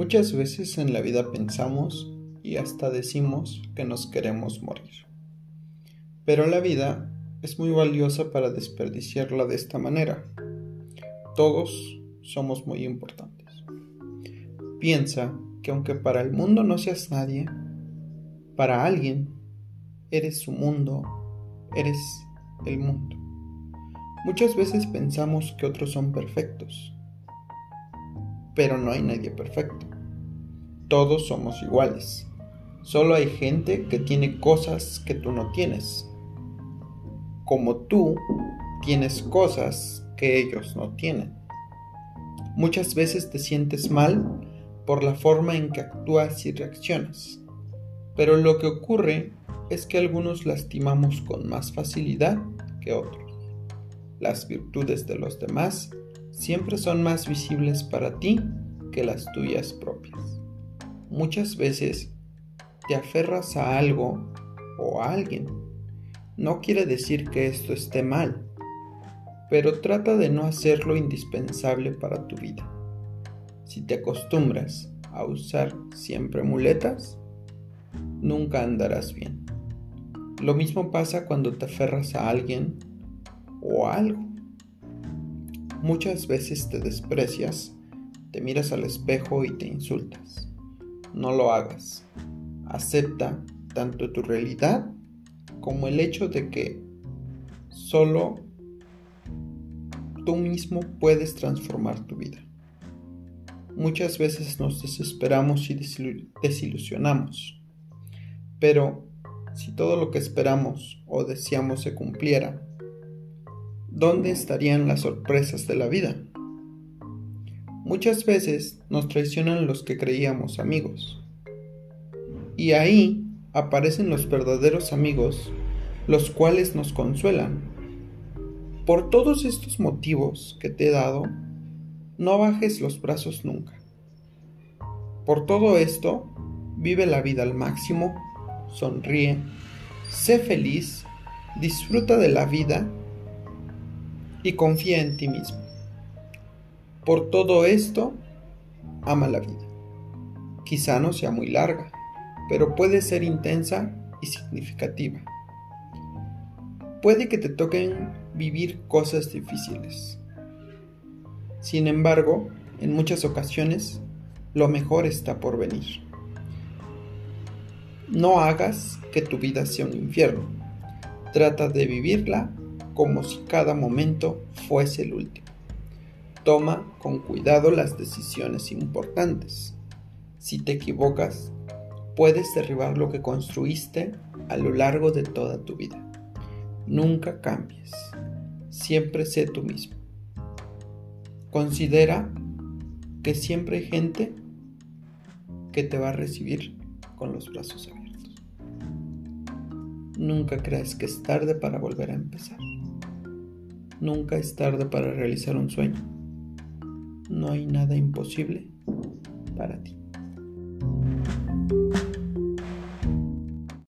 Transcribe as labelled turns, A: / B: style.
A: Muchas veces en la vida pensamos y hasta decimos que nos queremos morir. Pero la vida es muy valiosa para desperdiciarla de esta manera. Todos somos muy importantes. Piensa que aunque para el mundo no seas nadie, para alguien eres su mundo, eres el mundo. Muchas veces pensamos que otros son perfectos, pero no hay nadie perfecto. Todos somos iguales. Solo hay gente que tiene cosas que tú no tienes. Como tú tienes cosas que ellos no tienen. Muchas veces te sientes mal por la forma en que actúas y reaccionas. Pero lo que ocurre es que algunos lastimamos con más facilidad que otros. Las virtudes de los demás siempre son más visibles para ti que las tuyas propias. Muchas veces te aferras a algo o a alguien. No quiere decir que esto esté mal, pero trata de no hacerlo indispensable para tu vida. Si te acostumbras a usar siempre muletas, nunca andarás bien. Lo mismo pasa cuando te aferras a alguien o a algo. Muchas veces te desprecias, te miras al espejo y te insultas. No lo hagas. Acepta tanto tu realidad como el hecho de que solo tú mismo puedes transformar tu vida. Muchas veces nos desesperamos y desilusionamos, pero si todo lo que esperamos o deseamos se cumpliera, ¿dónde estarían las sorpresas de la vida? Muchas veces nos traicionan los que creíamos amigos. Y ahí aparecen los verdaderos amigos, los cuales nos consuelan. Por todos estos motivos que te he dado, no bajes los brazos nunca. Por todo esto, vive la vida al máximo, sonríe, sé feliz, disfruta de la vida y confía en ti mismo. Por todo esto, ama la vida. Quizá no sea muy larga, pero puede ser intensa y significativa. Puede que te toquen vivir cosas difíciles. Sin embargo, en muchas ocasiones, lo mejor está por venir. No hagas que tu vida sea un infierno. Trata de vivirla como si cada momento fuese el último. Toma con cuidado las decisiones importantes. Si te equivocas, puedes derribar lo que construiste a lo largo de toda tu vida. Nunca cambies. Siempre sé tú mismo. Considera que siempre hay gente que te va a recibir con los brazos abiertos. Nunca creas que es tarde para volver a empezar. Nunca es tarde para realizar un sueño no hay nada imposible para ti.